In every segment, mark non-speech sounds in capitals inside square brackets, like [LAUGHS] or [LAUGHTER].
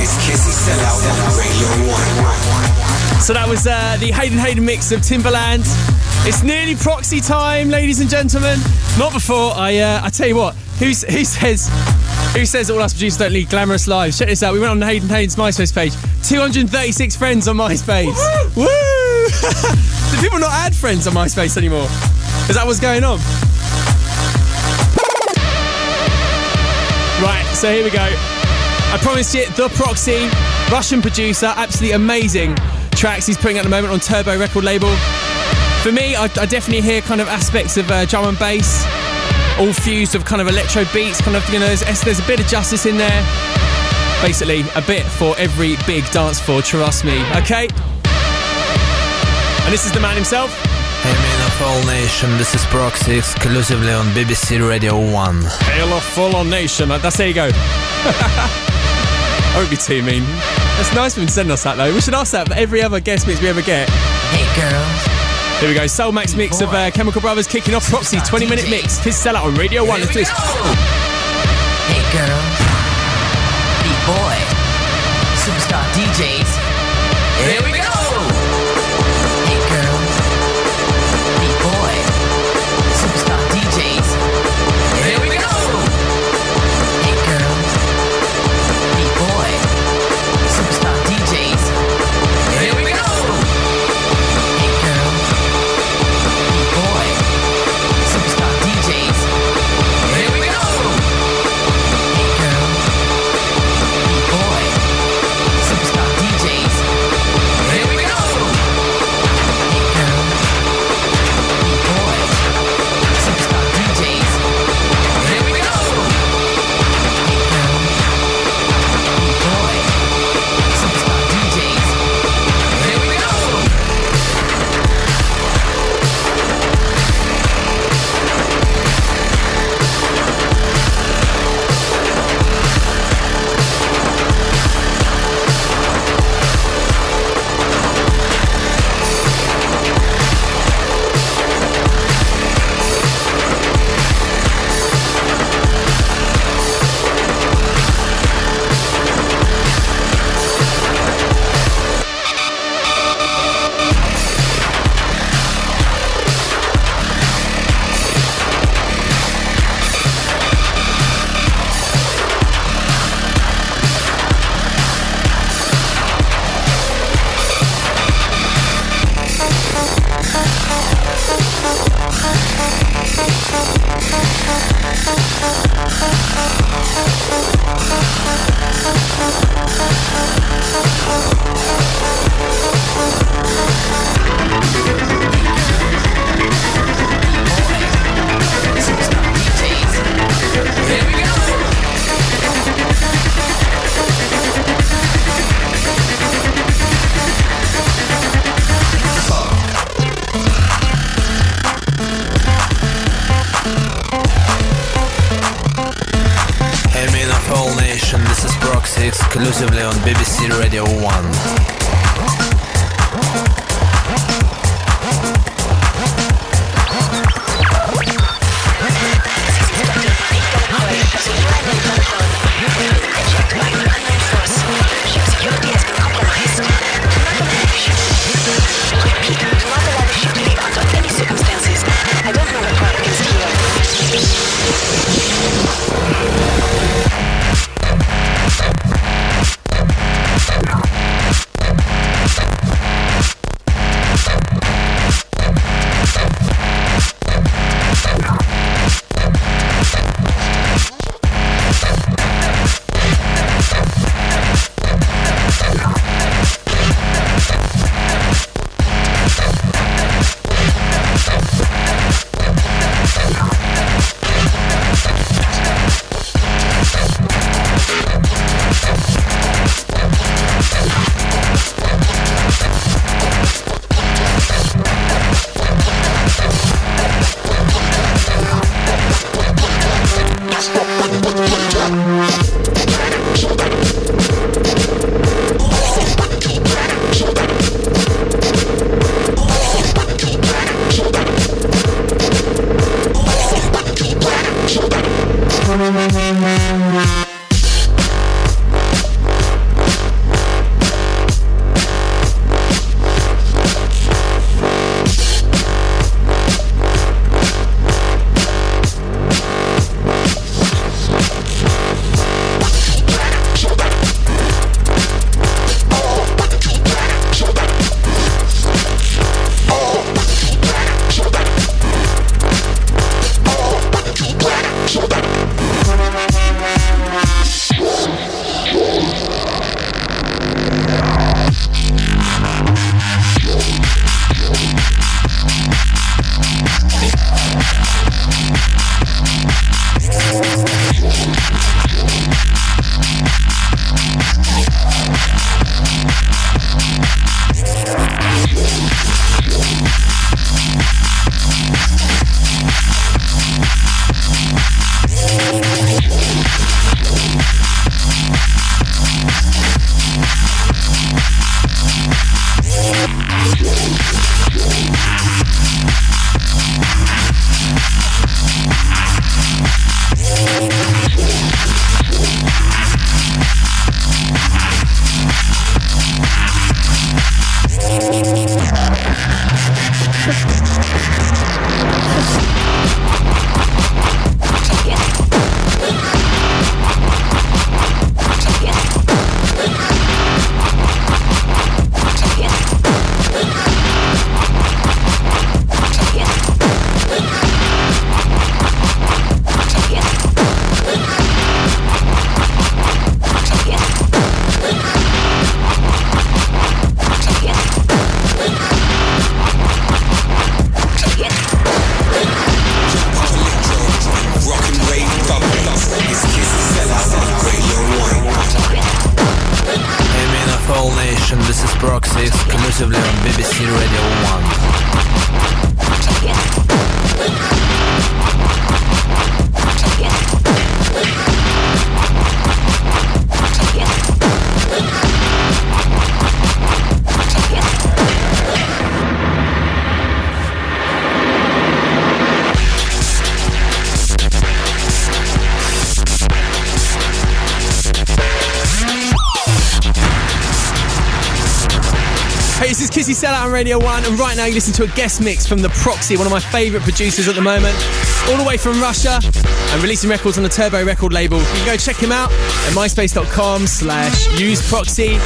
It's Kissy Sell Out on Radio 1. So that was uh, the Hayden Hayden mix of Timbaland. It's nearly proxy time, ladies and gentlemen. Not before I uh, I tell you what, who's, who says who says all us producers don't lead glamorous lives? Check this out. We went on Hayden Hayden's MySpace page. 236 friends on MySpace. Woo! [LAUGHS] Do people not add friends on MySpace anymore? Is that what's going on? Right, so here we go. I promised you, The Proxy, Russian producer, absolutely amazing tracks he's putting at the moment on Turbo record label. For me, I, I definitely hear kind of aspects of uh, drum and bass, all fused with kind of electro beats, kind of, you know, there's, there's a bit of justice in there. Basically, a bit for every big dance floor, trust me, okay? And this is the man himself. Man of all nation, this is Proxy exclusively on BBC Radio 1. Hail of Fallen Nation. That's there you go. [LAUGHS] I won't be too mean. It's nice of him to send us that though. We should ask that for every other guest mix we ever get. Hey girls. Here we go. Soulwax mix of uh, Chemical Brothers kicking off Proxy 20 minute mix. His sellout on Radio 1. Let's do this. Hey girls. Beat boy. Superstar DJs. Here we go. Proxy exclusively on BBC Radio 1. This is Kissy Sell Out on Radio 1, and right now you listen to a guest mix from The Proxy, one of my favourite producers at the moment, all the way from Russia, and releasing records on the Turbo record label. You can go check him out at myspace.com slash useproxy.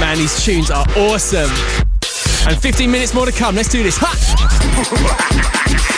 Man, these tunes are awesome. And 15 minutes more to come. Let's do this. Ha! [LAUGHS]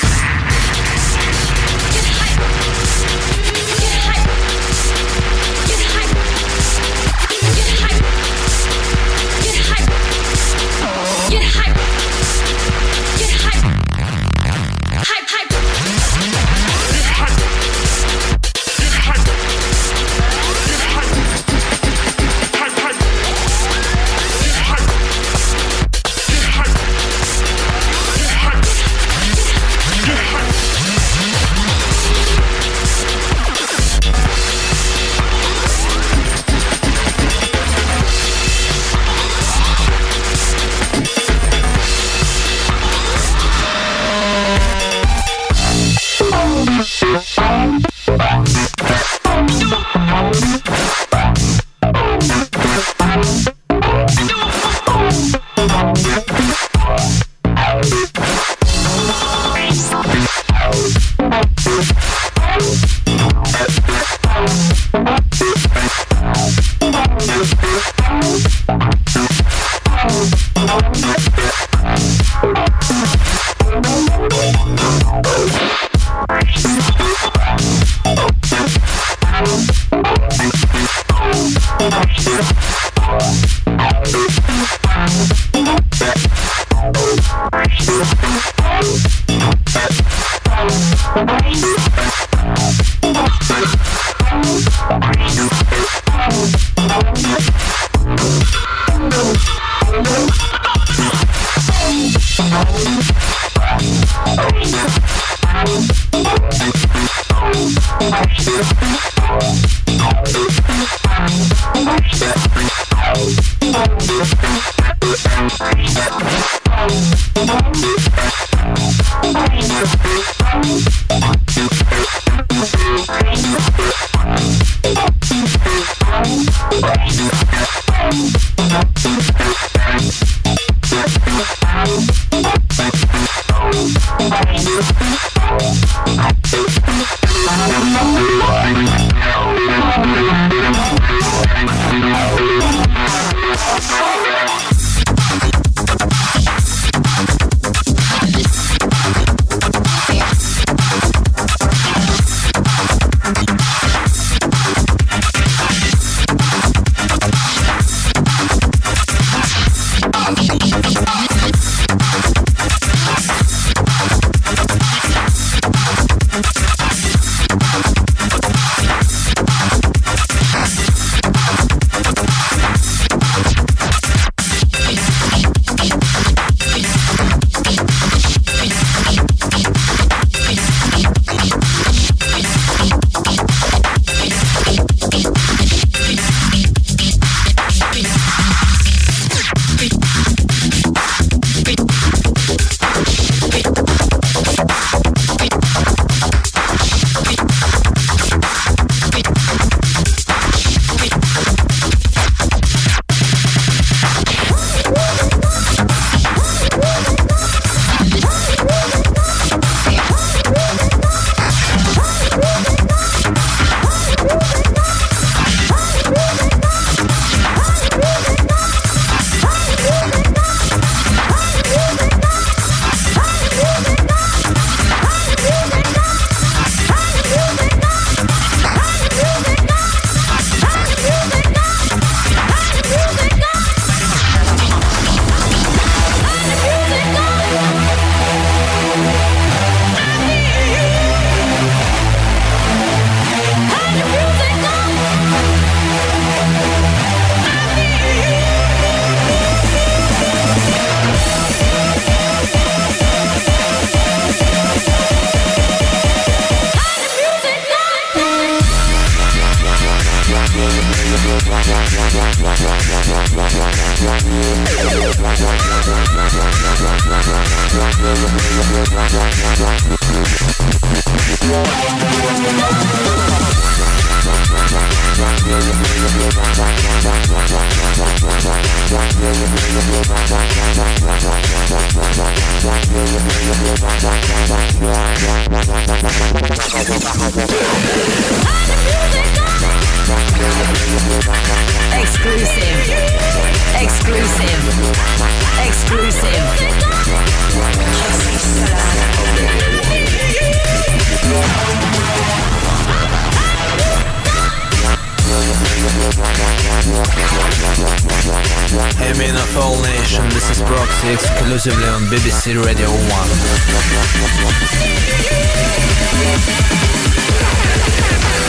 All nation, this is Proxy exclusively on BBC Radio 1.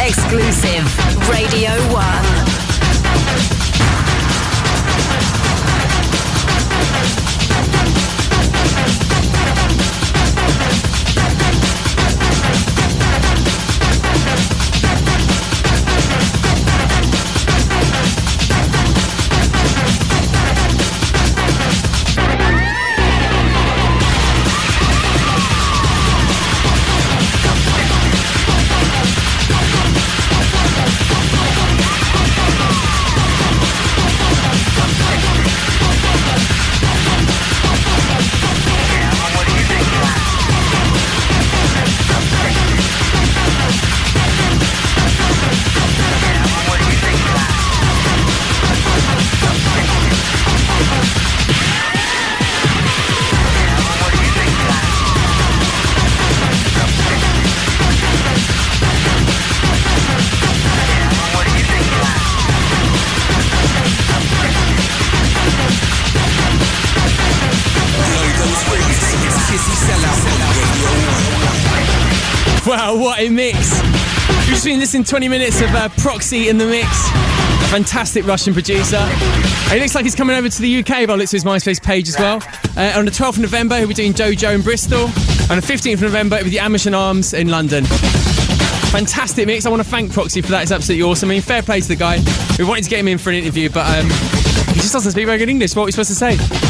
Exclusive. Radio 1. What a mix! We've been listening to 20 minutes of uh, Proxy in the mix. Fantastic Russian producer. He looks like he's coming over to the UK by looks of his MySpace page as well. Uh, on the 12th of November, he'll be doing Dojo in Bristol. On the 15th of November, it'll be the Amish and Arms in London. Fantastic mix. I want to thank Proxy for that. It's absolutely awesome. I mean, fair play to the guy. We wanted to get him in for an interview, but um, he just doesn't speak very good English. What are we supposed to say?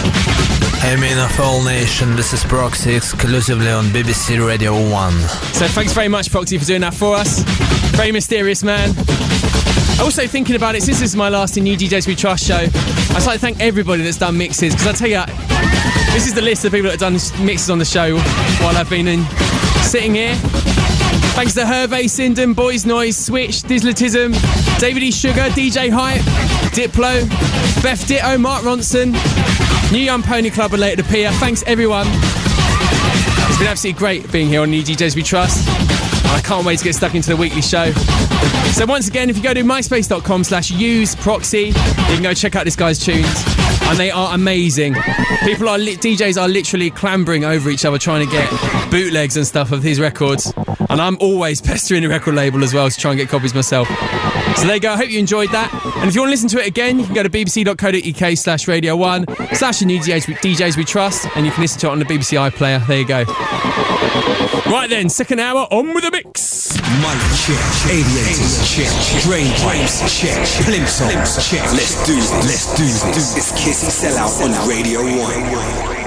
Hey, men of all nation, this is Proxy exclusively on BBC Radio 1. So thanks very much, Proxy, for doing that for us. Very mysterious man. Also thinking about it, since this is my last in New DJs We Trust show, I'd like to thank everybody that's done mixes, because I tell you, this is the list of people that have done mixes on the show while I've been in, sitting here. Thanks to Hervé, Sinden, Boys Noize, Switch, Digitalism, David E. Sugar, DJ Hype, Diplo, Beth Ditto, Mark Ronson, New Young Pony Club and later to Pia. Thanks everyone. It's been absolutely great being here on New DJs We Trust. I can't wait to get stuck into the weekly show. So once again, if you go to myspace.com slash use proxy, you can go check out this guy's tunes. And they are amazing. People are, li- DJs are literally clambering over each other trying to get bootlegs and stuff of his records. And I'm always [LAUGHS] pestering the record label as well to try and get copies myself. So there you go. I hope you enjoyed that. And if you want to listen to it again, you can go to bbc.co.uk slash radio one slash the new DJs, DJs we trust, and you can listen to it on the BBC iPlayer. There you go. Right then, second hour, on with the mix. Mic check, aviators check, drain pipes check, plimsolls check. Let's do this, let's do this. It's Kissy Sell Out on Radio 1.